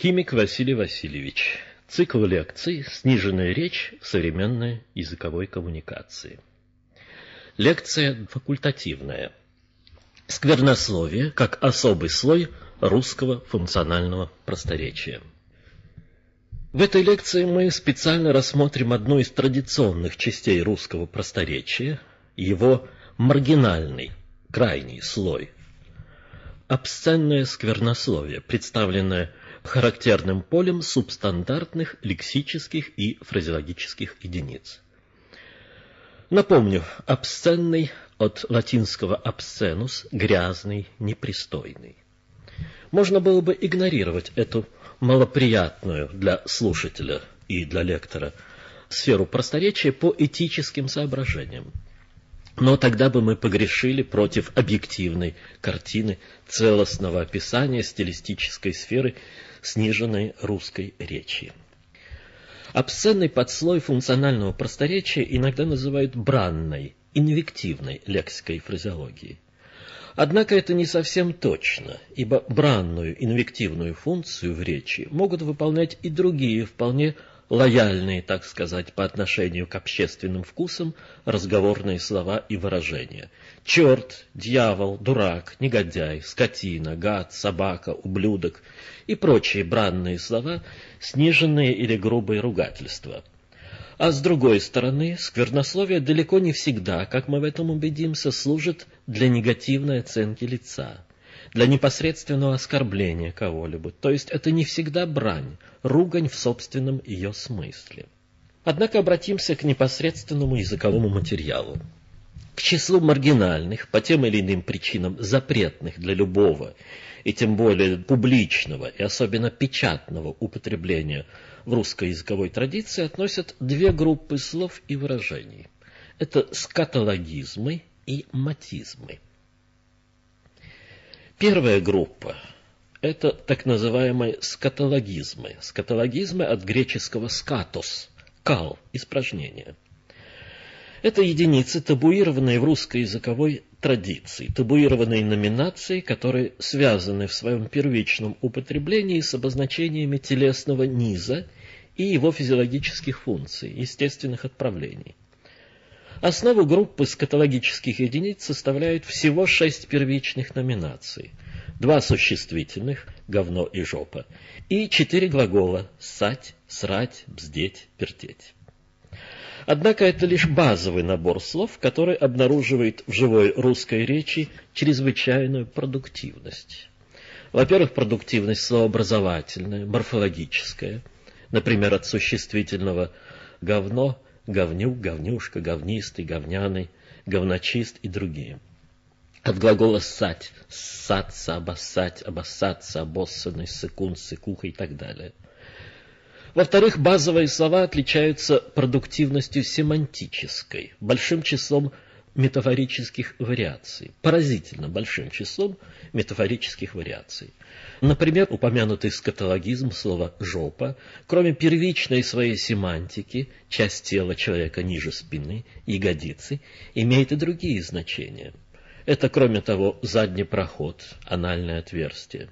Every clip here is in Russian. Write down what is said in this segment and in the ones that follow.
Химик Василий Васильевич. Цикл лекций «Сниженная речь современной языковой коммуникации». Лекция факультативная. Сквернословие как особый слой русского функционального просторечия. В этой лекции мы специально рассмотрим одну из традиционных частей русского просторечия, его маргинальный, крайний слой. Обсценное сквернословие, представленное характерным полем субстандартных лексических и фразеологических единиц. Напомню, обсценный от латинского обсценус – грязный, непристойный. Можно было бы игнорировать эту малоприятную для слушателя и для лектора сферу просторечия по этическим соображениям. Но тогда бы мы погрешили против объективной картины целостного описания стилистической сферы сниженной русской речи. Обсценный подслой функционального просторечия иногда называют бранной, инвективной лексикой и фразеологией. Однако это не совсем точно, ибо бранную инвективную функцию в речи могут выполнять и другие, вполне лояльные, так сказать, по отношению к общественным вкусам разговорные слова и выражения. Черт, дьявол, дурак, негодяй, скотина, гад, собака, ублюдок и прочие бранные слова, сниженные или грубые ругательства. А с другой стороны, сквернословие далеко не всегда, как мы в этом убедимся, служит для негативной оценки лица для непосредственного оскорбления кого-либо, то есть это не всегда брань, ругань в собственном ее смысле. Однако обратимся к непосредственному языковому материалу. К числу маргинальных, по тем или иным причинам запретных для любого, и тем более публичного и особенно печатного употребления в русской языковой традиции относят две группы слов и выражений. Это скатологизмы и матизмы. Первая группа – это так называемые скатологизмы. Скатологизмы от греческого «скатос» – «кал» – испражнение. Это единицы, табуированные в русской языковой традиции, табуированные номинации, которые связаны в своем первичном употреблении с обозначениями телесного низа и его физиологических функций, естественных отправлений. Основу группы скатологических единиц составляют всего шесть первичных номинаций. Два существительных – говно и жопа, и четыре глагола – ссать, срать, бздеть, пертеть. Однако это лишь базовый набор слов, который обнаруживает в живой русской речи чрезвычайную продуктивность. Во-первых, продуктивность словообразовательная, морфологическая, например, от существительного «говно» говнюк, говнюшка, говнистый, говняный, говночист и другие. От глагола «ссать» – ссаться, обоссать, обоссаться, обоссанный, сыкун, сыкуха и так далее. Во-вторых, базовые слова отличаются продуктивностью семантической, большим числом метафорических вариаций, поразительно большим числом метафорических вариаций. Например, упомянутый скатологизм слова «жопа», кроме первичной своей семантики, часть тела человека ниже спины, ягодицы, имеет и другие значения. Это, кроме того, задний проход, анальное отверстие.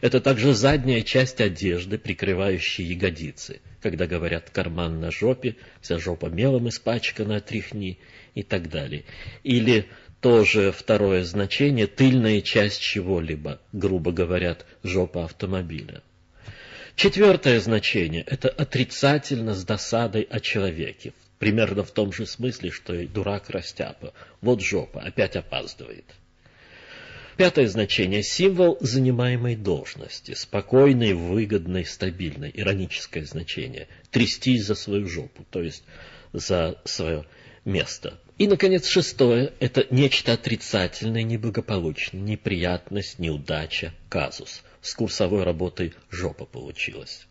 Это также задняя часть одежды, прикрывающая ягодицы. Когда говорят «карман на жопе», вся жопа мелом испачкана, отряхни и так далее. Или тоже второе значение – тыльная часть чего-либо, грубо говорят, жопа автомобиля. Четвертое значение – это отрицательно с досадой о человеке. Примерно в том же смысле, что и дурак растяпа. Вот жопа, опять опаздывает. Пятое значение – символ занимаемой должности, спокойной, выгодной, стабильной. Ироническое значение – трястись за свою жопу, то есть за свое место. И, наконец, шестое – это нечто отрицательное, неблагополучное, неприятность, неудача, казус. С курсовой работой жопа получилась.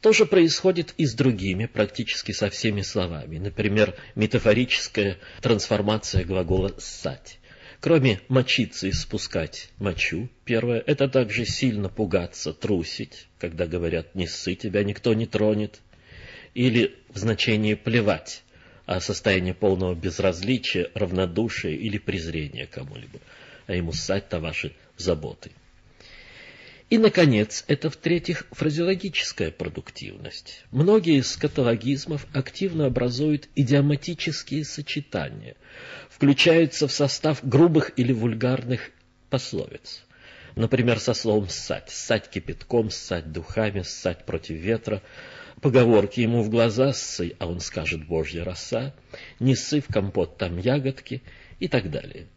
То же происходит и с другими, практически со всеми словами. Например, метафорическая трансформация глагола «ссать». Кроме мочиться и спускать мочу, первое, это также сильно пугаться, трусить, когда говорят «не ссы, тебя никто не тронет», или в значении «плевать», а состояние полного безразличия, равнодушия или презрения кому-либо, а ему ссать-то ваши заботы. И, наконец, это, в-третьих, фразеологическая продуктивность. Многие из каталогизмов активно образуют идиоматические сочетания, включаются в состав грубых или вульгарных пословиц. Например, со словом «ссать». «Ссать кипятком», «ссать духами», «ссать против ветра». Поговорки ему в глаза «ссый», а он скажет «божья роса», «не ссы в компот, там ягодки» и так далее.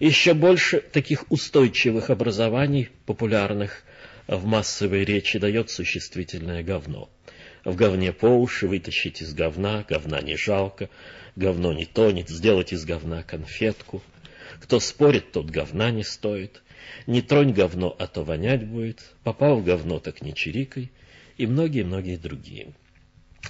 Еще больше таких устойчивых образований, популярных в массовой речи, дает существительное говно. В говне по уши вытащить из говна, говна не жалко, говно не тонет, сделать из говна конфетку. Кто спорит, тот говна не стоит. Не тронь говно, а то вонять будет. Попал в говно, так не чирикай. И многие-многие другие.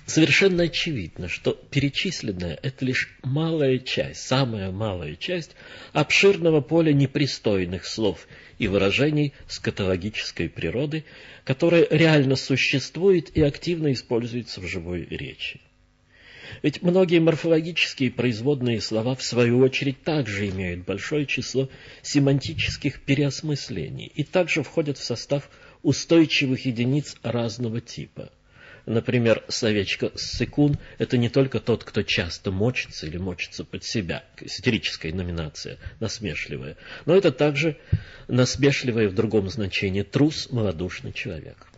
Совершенно очевидно, что перечисленное – это лишь малая часть, самая малая часть обширного поля непристойных слов и выражений скатологической природы, которое реально существует и активно используется в живой речи. Ведь многие морфологические производные слова, в свою очередь, также имеют большое число семантических переосмыслений и также входят в состав устойчивых единиц разного типа – Например, словечко «ссыкун» — это не только тот, кто часто мочится или мочится под себя, сатирическая номинация, насмешливая, но это также насмешливое в другом значении «трус, малодушный человек».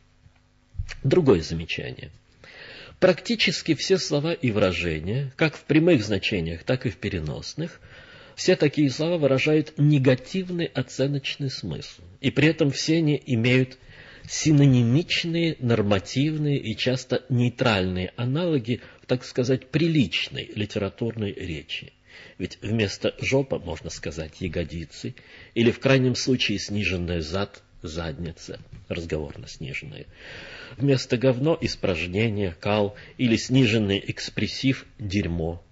Другое замечание. Практически все слова и выражения, как в прямых значениях, так и в переносных, все такие слова выражают негативный оценочный смысл, и при этом все они имеют синонимичные, нормативные и часто нейтральные аналоги так сказать, приличной литературной речи. Ведь вместо жопа можно сказать ягодицы, или в крайнем случае сниженная зад, задница, разговорно сниженная. Вместо говно испражнение, кал или сниженный экспрессив дерьмо.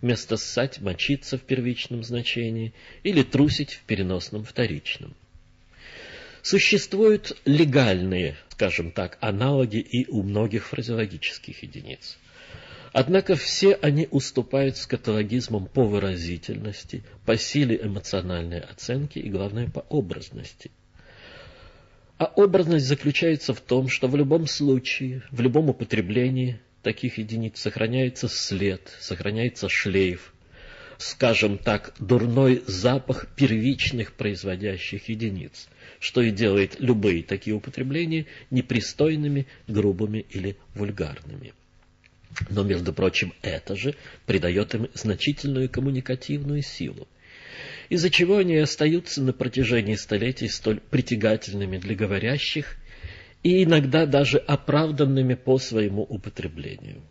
Вместо ссать мочиться в первичном значении или трусить в переносном вторичном. Существуют легальные, скажем так, аналоги и у многих фразеологических единиц. Однако все они уступают скатологизмам по выразительности, по силе эмоциональной оценки и, главное, по образности. А образность заключается в том, что в любом случае, в любом употреблении таких единиц сохраняется след, сохраняется шлейф, скажем так, дурной запах первичных производящих единиц, что и делает любые такие употребления непристойными, грубыми или вульгарными. Но, между прочим, это же придает им значительную коммуникативную силу, из-за чего они остаются на протяжении столетий столь притягательными для говорящих и иногда даже оправданными по своему употреблению.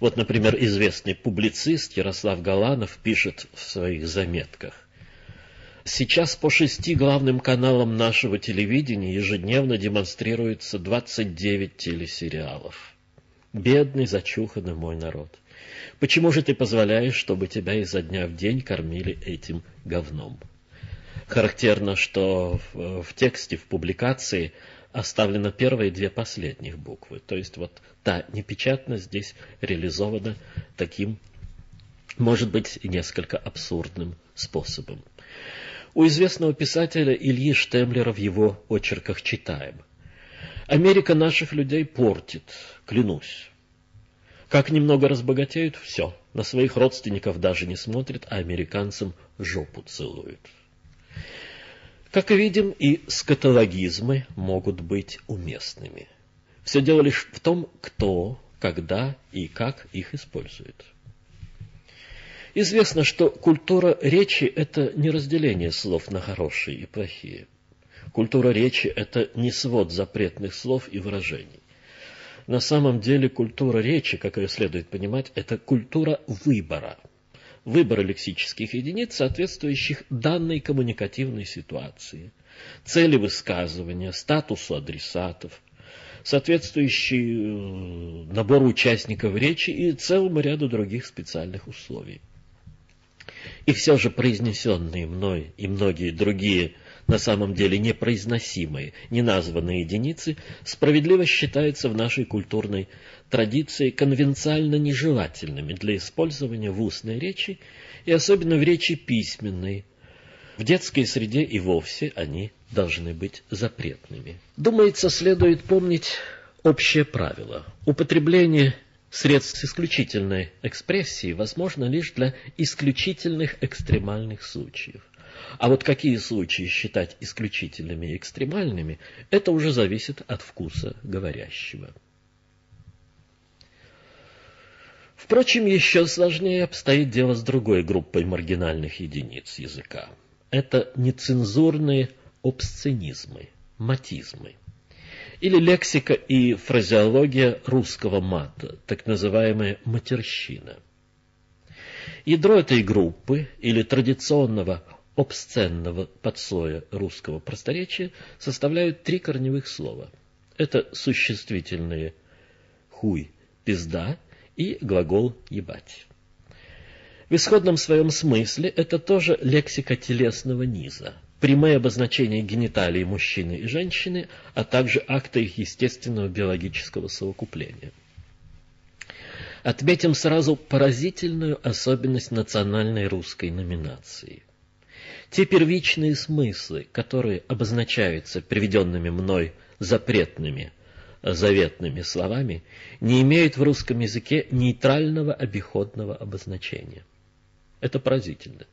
Вот, например, известный публицист Ярослав Галанов пишет в своих заметках. Сейчас по шести главным каналам нашего телевидения ежедневно демонстрируется 29 телесериалов. Бедный, зачуханный мой народ. Почему же ты позволяешь, чтобы тебя изо дня в день кормили этим говном? Характерно, что в, в тексте, в публикации оставлено первые две последних буквы. То есть вот та непечатность здесь реализована таким, может быть, несколько абсурдным способом. У известного писателя Ильи Штемлера в его очерках читаем. Америка наших людей портит, клянусь. Как немного разбогатеют, все. На своих родственников даже не смотрят, а американцам жопу целуют. Как видим, и скатологизмы могут быть уместными. Все дело лишь в том, кто, когда и как их использует. Известно, что культура речи – это не разделение слов на хорошие и плохие. Культура речи – это не свод запретных слов и выражений. На самом деле культура речи, как ее следует понимать, это культура выбора. Выбора лексических единиц, соответствующих данной коммуникативной ситуации, цели высказывания, статусу адресатов, соответствующий э, набору участников речи и целому ряду других специальных условий. И все же произнесенные мной и многие другие на самом деле непроизносимые, неназванные единицы справедливо считаются в нашей культурной традиции конвенциально нежелательными для использования в устной речи и особенно в речи письменной. В детской среде и вовсе они должны быть запретными. Думается, следует помнить общее правило. Употребление средств исключительной экспрессии возможно лишь для исключительных экстремальных случаев. А вот какие случаи считать исключительными и экстремальными, это уже зависит от вкуса говорящего. Впрочем, еще сложнее обстоит дело с другой группой маргинальных единиц языка. Это нецензурные обсценизмы, матизмы. Или лексика и фразеология русского мата, так называемая матерщина. Ядро этой группы или традиционного обсценного подслоя русского просторечия составляют три корневых слова. Это существительные «хуй», «пизда» и глагол «ебать». В исходном своем смысле это тоже лексика телесного низа, прямые обозначения гениталий мужчины и женщины, а также акты их естественного биологического совокупления. Отметим сразу поразительную особенность национальной русской номинации. Те первичные смыслы, которые обозначаются приведенными мной запретными заветными словами, не имеют в русском языке нейтрального обиходного обозначения. Это поразительно.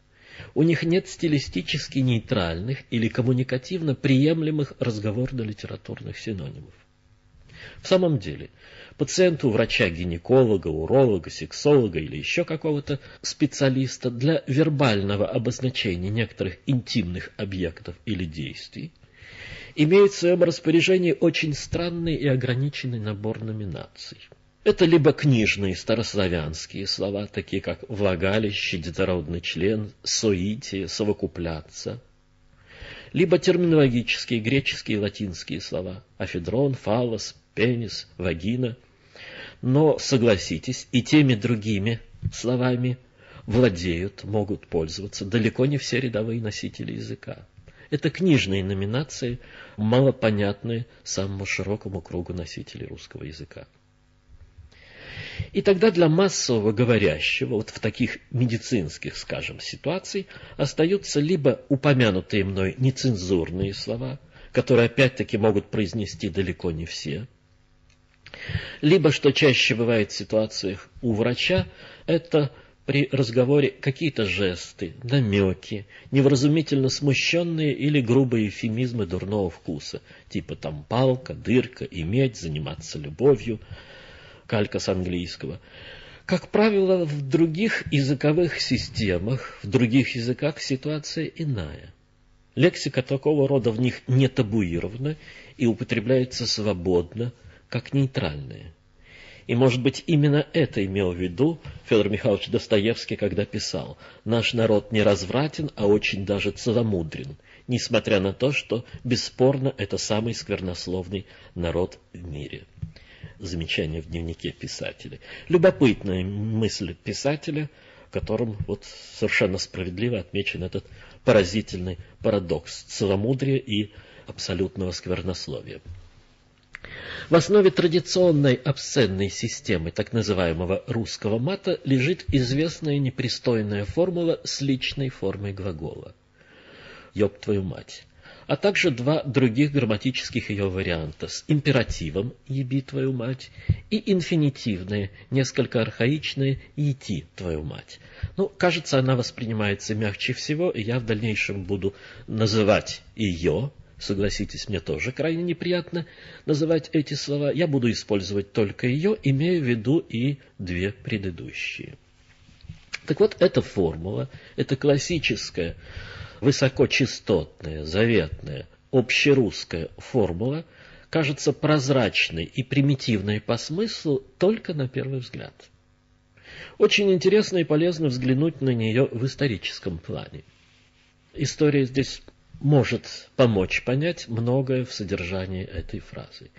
У них нет стилистически нейтральных или коммуникативно приемлемых разговорно-литературных синонимов. В самом деле, пациенту врача-гинеколога, уролога, сексолога или еще какого-то специалиста для вербального обозначения некоторых интимных объектов или действий имеет в своем распоряжении очень странный и ограниченный набор номинаций. Это либо книжные старославянские слова, такие как «влагалище», «детородный член», «соитие», «совокупляться», либо терминологические греческие и латинские слова «афедрон», «фалос», «пенис», «вагина». Но, согласитесь, и теми другими словами владеют, могут пользоваться далеко не все рядовые носители языка. Это книжные номинации, малопонятные самому широкому кругу носителей русского языка. И тогда для массового говорящего, вот в таких медицинских, скажем, ситуациях, остаются либо упомянутые мной нецензурные слова, которые опять-таки могут произнести далеко не все, либо, что чаще бывает в ситуациях у врача, это при разговоре какие-то жесты, намеки, невразумительно смущенные или грубые эфемизмы дурного вкуса, типа там палка, дырка, иметь, заниматься любовью, калька с английского. Как правило, в других языковых системах, в других языках ситуация иная. Лексика такого рода в них не табуирована и употребляется свободно, как нейтральная. И, может быть, именно это имел в виду Федор Михайлович Достоевский, когда писал «Наш народ не развратен, а очень даже целомудрен, несмотря на то, что, бесспорно, это самый сквернословный народ в мире». Замечание в дневнике писателя. Любопытная мысль писателя, которым вот совершенно справедливо отмечен этот поразительный парадокс целомудрия и абсолютного сквернословия. В основе традиционной обсценной системы так называемого русского мата лежит известная непристойная формула с личной формой глагола. «Ёб твою мать!» а также два других грамматических ее варианта с императивом «еби твою мать» и инфинитивное, несколько архаичное «ети твою мать». Ну, кажется, она воспринимается мягче всего, и я в дальнейшем буду называть ее Согласитесь, мне тоже крайне неприятно называть эти слова. Я буду использовать только ее, имея в виду и две предыдущие. Так вот, эта формула, это классическая, высокочастотная, заветная, общерусская формула, кажется прозрачной и примитивной по смыслу только на первый взгляд. Очень интересно и полезно взглянуть на нее в историческом плане. История здесь может помочь понять многое в содержании этой фразы.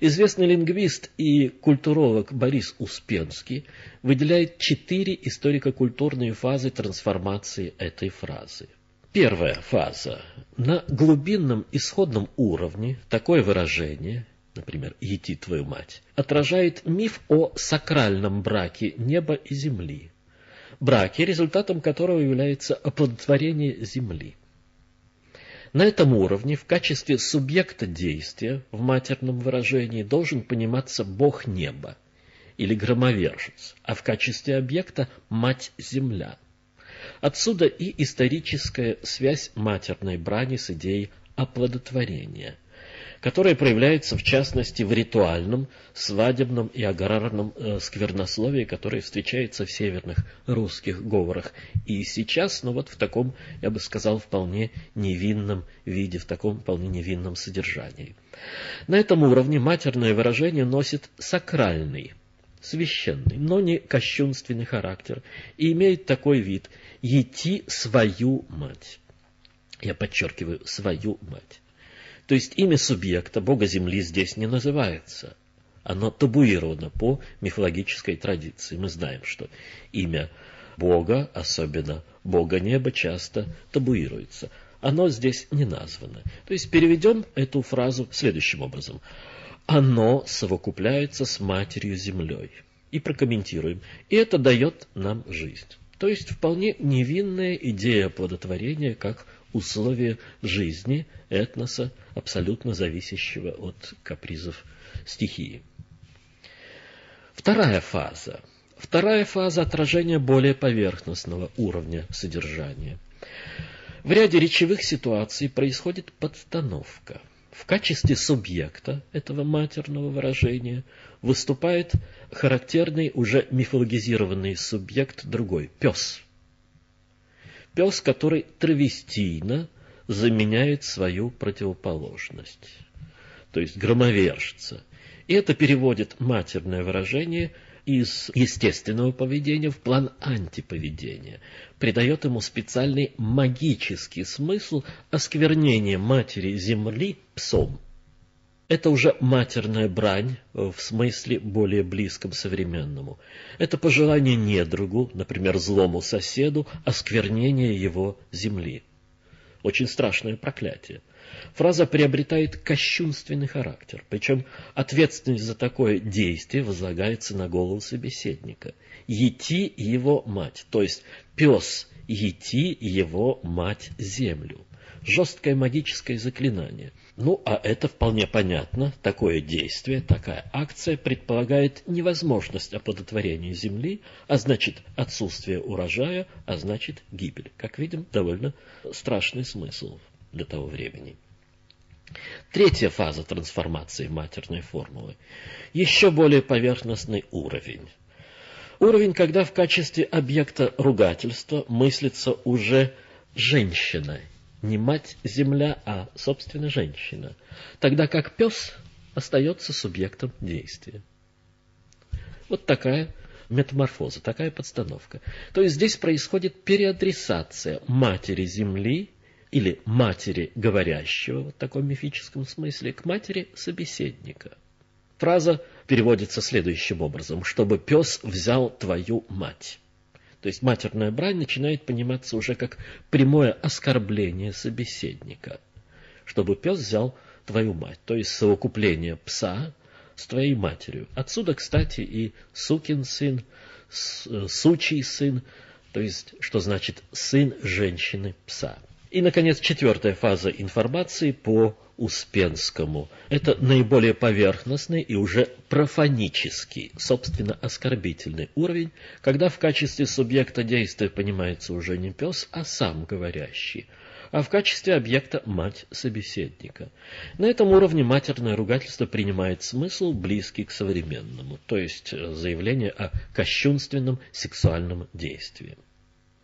Известный лингвист и культуролог Борис Успенский выделяет четыре историко-культурные фазы трансформации этой фразы. Первая фаза. На глубинном исходном уровне такое выражение, например, «ети твою мать», отражает миф о сакральном браке неба и земли, браке, результатом которого является оплодотворение земли. На этом уровне в качестве субъекта действия в матерном выражении должен пониматься Бог неба или громовержец, а в качестве объекта Мать-Земля. Отсюда и историческая связь матерной брани с идеей оплодотворения – которое проявляется в частности в ритуальном, свадебном и аграрном э, сквернословии, которое встречается в северных русских говорах и сейчас, но вот в таком, я бы сказал, вполне невинном виде, в таком вполне невинном содержании. На этом уровне матерное выражение носит сакральный, священный, но не кощунственный характер и имеет такой вид «ети свою мать». Я подчеркиваю, свою мать. То есть имя субъекта, бога Земли, здесь не называется. Оно табуировано по мифологической традиции. Мы знаем, что имя Бога, особенно Бога неба, часто табуируется. Оно здесь не названо. То есть переведем эту фразу следующим образом. Оно совокупляется с Матерью Землей. И прокомментируем. И это дает нам жизнь. То есть вполне невинная идея плодотворения как условие жизни этноса, абсолютно зависящего от капризов стихии. Вторая фаза. Вторая фаза отражения более поверхностного уровня содержания. В ряде речевых ситуаций происходит подстановка. В качестве субъекта этого матерного выражения выступает характерный уже мифологизированный субъект другой – пес – Пес, который травестийно заменяет свою противоположность, то есть громовержца. И это переводит матерное выражение из естественного поведения в план антиповедения, придает ему специальный магический смысл осквернения матери земли псом – это уже матерная брань в смысле более близком современному. Это пожелание недругу, например, злому соседу, осквернение его земли. Очень страшное проклятие. Фраза приобретает кощунственный характер, причем ответственность за такое действие возлагается на голову собеседника. Ети его мать, то есть пес ети его мать землю. Жесткое магическое заклинание – ну, а это вполне понятно. Такое действие, такая акция предполагает невозможность оплодотворения земли, а значит отсутствие урожая, а значит гибель. Как видим, довольно страшный смысл для того времени. Третья фаза трансформации матерной формулы. Еще более поверхностный уровень. Уровень, когда в качестве объекта ругательства мыслится уже женщина не мать-земля, а, собственно, женщина, тогда как пес остается субъектом действия. Вот такая метаморфоза, такая подстановка. То есть здесь происходит переадресация матери Земли или матери говорящего, в таком мифическом смысле, к матери собеседника. Фраза переводится следующим образом, чтобы пес взял твою мать. То есть матерная брань начинает пониматься уже как прямое оскорбление собеседника, чтобы пес взял твою мать, то есть совокупление пса с твоей матерью. Отсюда, кстати, и сукин сын, э, сучий сын, то есть, что значит сын женщины пса. И, наконец, четвертая фаза информации по Успенскому. Это наиболее поверхностный и уже профанический, собственно, оскорбительный уровень, когда в качестве субъекта действия понимается уже не пес, а сам говорящий, а в качестве объекта мать собеседника. На этом уровне матерное ругательство принимает смысл, близкий к современному, то есть заявление о кощунственном сексуальном действии.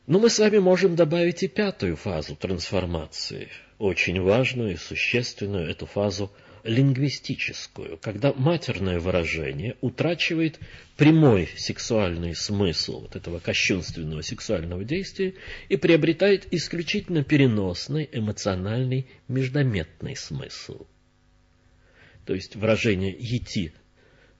Но мы с вами можем добавить и пятую фазу трансформации, очень важную и существенную эту фазу лингвистическую, когда матерное выражение утрачивает прямой сексуальный смысл вот этого кощунственного сексуального действия и приобретает исключительно переносный, эмоциональный, междометный смысл. То есть выражение «ети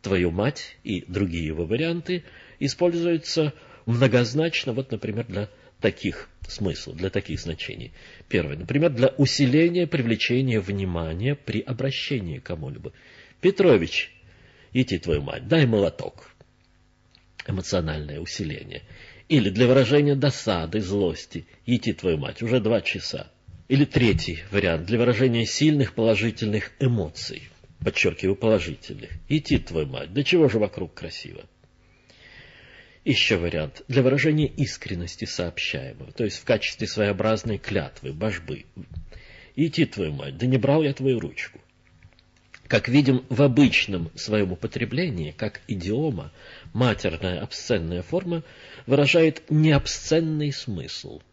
твою мать» и другие его варианты используются многозначно, вот, например, для таких смыслов, для таких значений. Первое, например, для усиления привлечения внимания при обращении к кому-либо. Петрович, иди твою мать, дай молоток. Эмоциональное усиление. Или для выражения досады, злости, иди твою мать, уже два часа. Или третий вариант для выражения сильных положительных эмоций. Подчеркиваю, положительных. Идти, твою мать, да чего же вокруг красиво? Еще вариант для выражения искренности сообщаемого, то есть в качестве своеобразной клятвы, божбы. Идти, твою мать, да не брал я твою ручку. Как видим, в обычном своем употреблении, как идиома, матерная обсценная форма выражает необсценный смысл –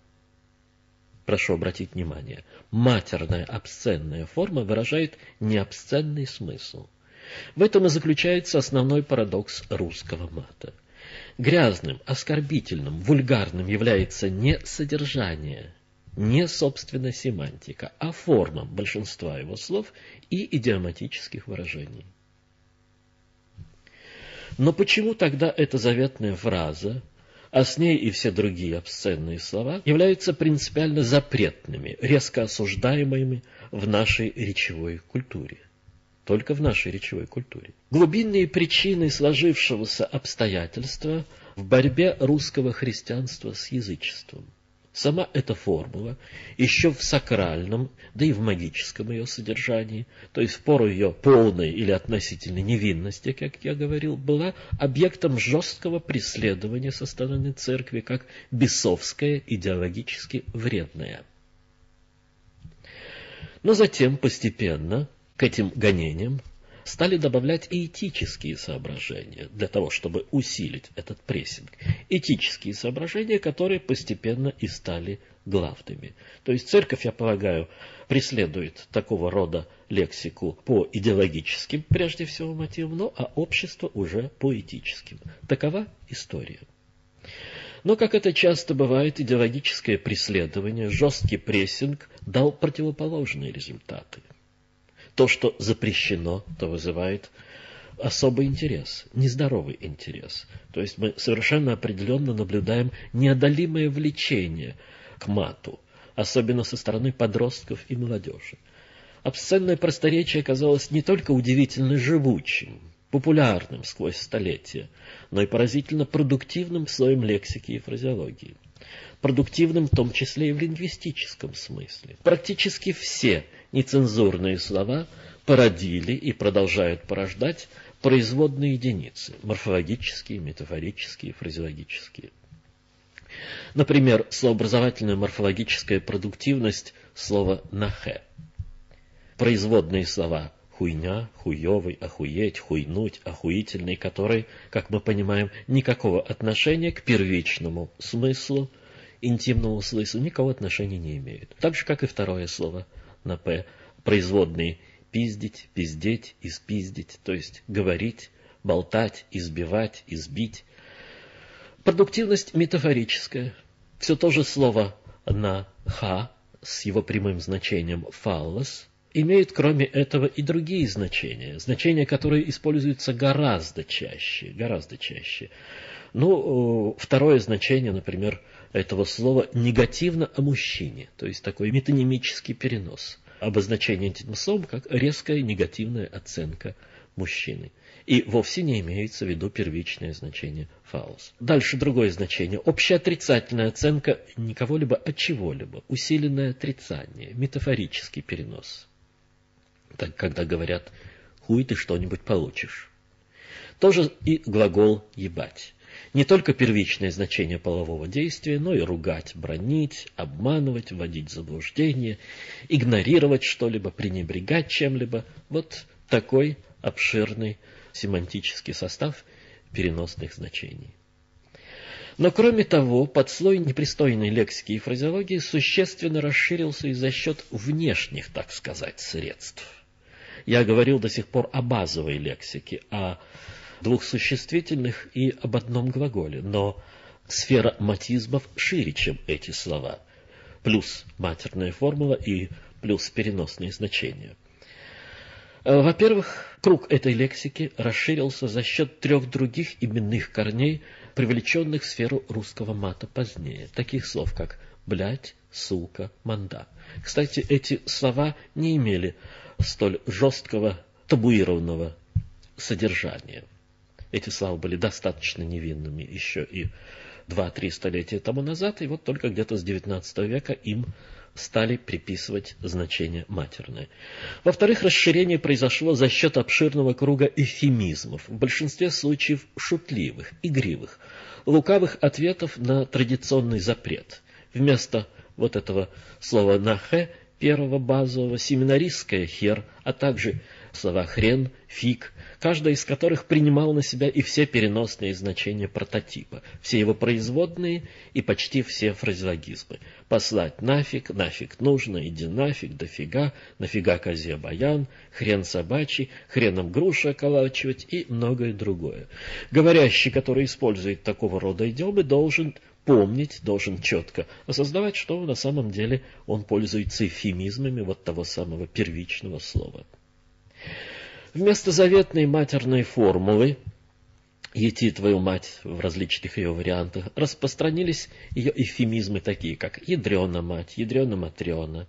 прошу обратить внимание, матерная обсценная форма выражает необсценный смысл. В этом и заключается основной парадокс русского мата. Грязным, оскорбительным, вульгарным является не содержание, не собственно семантика, а форма большинства его слов и идиоматических выражений. Но почему тогда эта заветная фраза а с ней и все другие обсценные слова, являются принципиально запретными, резко осуждаемыми в нашей речевой культуре. Только в нашей речевой культуре. Глубинные причины сложившегося обстоятельства в борьбе русского христианства с язычеством – Сама эта формула еще в сакральном, да и в магическом ее содержании, то есть в пору ее полной или относительной невинности, как я говорил, была объектом жесткого преследования со стороны церкви как бесовская, идеологически вредная. Но затем постепенно к этим гонениям стали добавлять и этические соображения для того, чтобы усилить этот прессинг. Этические соображения, которые постепенно и стали главными. То есть церковь, я полагаю, преследует такого рода лексику по идеологическим, прежде всего, мотивам, но а общество уже по этическим. Такова история. Но, как это часто бывает, идеологическое преследование, жесткий прессинг дал противоположные результаты то, что запрещено, то вызывает особый интерес, нездоровый интерес. То есть мы совершенно определенно наблюдаем неодолимое влечение к мату, особенно со стороны подростков и молодежи. Обсценное просторечие оказалось не только удивительно живучим, популярным сквозь столетия, но и поразительно продуктивным в своем лексике и фразеологии. Продуктивным в том числе и в лингвистическом смысле. Практически все нецензурные слова породили и продолжают порождать производные единицы, морфологические, метафорические, фразеологические. Например, словообразовательная морфологическая продуктивность слова «нахе». Производные слова хуйня, хуевый, охуеть, хуйнуть, охуительный, которые, как мы понимаем, никакого отношения к первичному смыслу, интимному смыслу, никакого отношения не имеют. Так же, как и второе слово – на «п», производные пиздить, пиздеть, испиздить, то есть говорить, болтать, избивать, избить. Продуктивность метафорическая. Все то же слово на «ха» с его прямым значением «фаллос» имеет кроме этого и другие значения, значения, которые используются гораздо чаще, гораздо чаще. Ну, второе значение, например, этого слова негативно о мужчине, то есть такой метонимический перенос. Обозначение этим словом как резкая негативная оценка мужчины. И вовсе не имеется в виду первичное значение фаус. Дальше другое значение. Общая отрицательная оценка не кого-либо, а чего-либо. Усиленное отрицание, метафорический перенос. Так, когда говорят «хуй ты что-нибудь получишь». Тоже и глагол «ебать». Не только первичное значение полового действия, но и ругать, бронить, обманывать, вводить в заблуждение, игнорировать что-либо, пренебрегать чем-либо. Вот такой обширный семантический состав переносных значений. Но кроме того, подслой непристойной лексики и фразеологии существенно расширился и за счет внешних, так сказать, средств. Я говорил до сих пор о базовой лексике, о двух существительных и об одном глаголе, но сфера матизмов шире, чем эти слова. Плюс матерная формула и плюс переносные значения. Э, во-первых, круг этой лексики расширился за счет трех других именных корней, привлеченных в сферу русского мата позднее, таких слов, как «блядь», «сука», «манда». Кстати, эти слова не имели столь жесткого табуированного содержания. Эти слова были достаточно невинными еще и два-три столетия тому назад, и вот только где-то с XIX века им стали приписывать значение матерное. Во-вторых, расширение произошло за счет обширного круга эфемизмов, в большинстве случаев шутливых, игривых, лукавых ответов на традиционный запрет. Вместо вот этого слова «нахе» первого базового, семинаристское «хер», а также слова «хрен», «фиг», каждая из которых принимал на себя и все переносные значения прототипа, все его производные и почти все фразеологизмы. Послать нафиг, нафиг нужно, иди нафиг, дофига, нафига козе баян, хрен собачий, хреном груши околачивать и многое другое. Говорящий, который использует такого рода идиомы, должен помнить, должен четко осознавать, что на самом деле он пользуется эфемизмами вот того самого первичного слова. Вместо заветной матерной формулы «Ети твою мать» в различных ее вариантах распространились ее эфемизмы такие, как «ядрена мать», «ядрена матрена»,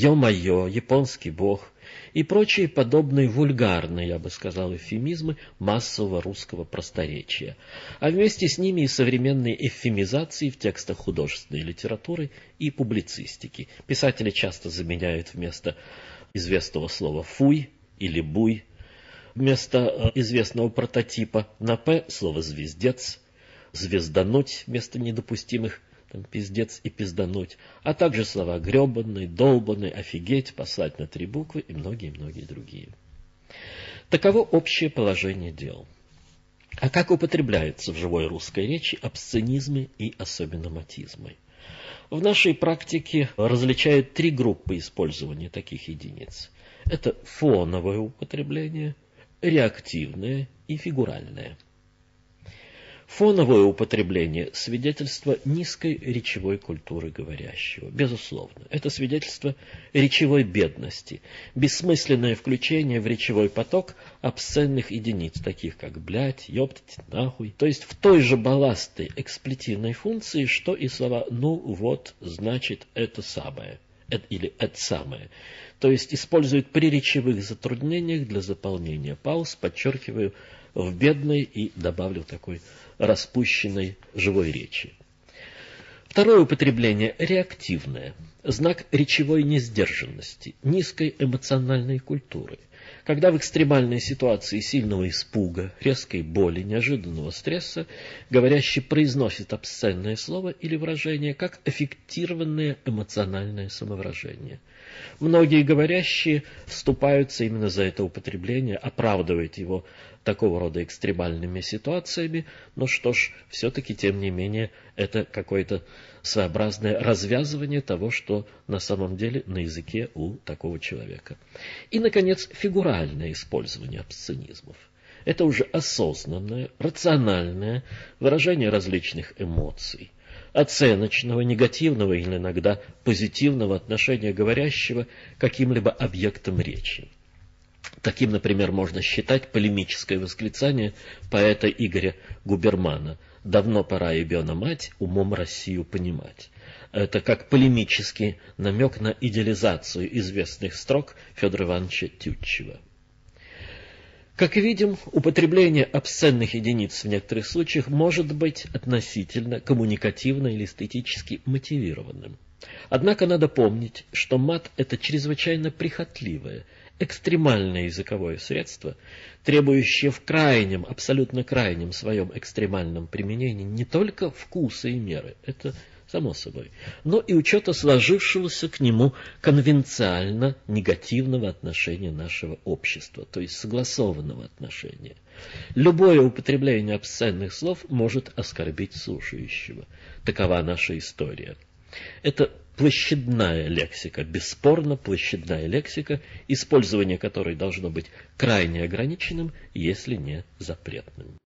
«ё-моё», «японский бог» и прочие подобные вульгарные, я бы сказал, эфемизмы массового русского просторечия, а вместе с ними и современные эфемизации в текстах художественной литературы и публицистики. Писатели часто заменяют вместо известного слова «фуй» или «буй» вместо э, известного прототипа, на «п» слово «звездец», «звездануть» вместо недопустимых там, «пиздец» и «пиздануть», а также слова «гребанный», «долбанный», «офигеть», «послать на три буквы» и многие-многие другие. Таково общее положение дел. А как употребляются в живой русской речи обсценизмы и особенно матизмы? В нашей практике различают три группы использования таких единиц. Это фоновое употребление – реактивное и фигуральное. Фоновое употребление – свидетельство низкой речевой культуры говорящего. Безусловно, это свидетельство речевой бедности, бессмысленное включение в речевой поток обсценных единиц, таких как «блядь», «ёптать», «нахуй», то есть в той же балластной эксплетивной функции, что и слова «ну вот», «значит», «это самое» или «это самое» то есть используют при речевых затруднениях для заполнения пауз, подчеркиваю, в бедной и добавлю такой распущенной живой речи. Второе употребление – реактивное, знак речевой несдержанности, низкой эмоциональной культуры. Когда в экстремальной ситуации сильного испуга, резкой боли, неожиданного стресса говорящий произносит обсценное слово или выражение как аффектированное эмоциональное самовыражение – Многие говорящие вступаются именно за это употребление, оправдывают его такого рода экстремальными ситуациями, но что ж, все-таки, тем не менее, это какое-то своеобразное развязывание того, что на самом деле на языке у такого человека. И, наконец, фигуральное использование обсценизмов. Это уже осознанное, рациональное выражение различных эмоций оценочного, негативного или иногда позитивного отношения говорящего к каким-либо объектам речи. Таким, например, можно считать полемическое восклицание поэта Игоря Губермана «Давно пора, ебена мать, умом Россию понимать». Это как полемический намек на идеализацию известных строк Федора Ивановича Тютчева. Как видим, употребление обсценных единиц в некоторых случаях может быть относительно коммуникативно или эстетически мотивированным. Однако надо помнить, что мат – это чрезвычайно прихотливое, экстремальное языковое средство, требующее в крайнем, абсолютно крайнем своем экстремальном применении не только вкуса и меры, это само собой, но и учета сложившегося к нему конвенциально негативного отношения нашего общества, то есть согласованного отношения. Любое употребление обсценных слов может оскорбить слушающего. Такова наша история. Это площадная лексика, бесспорно площадная лексика, использование которой должно быть крайне ограниченным, если не запретным.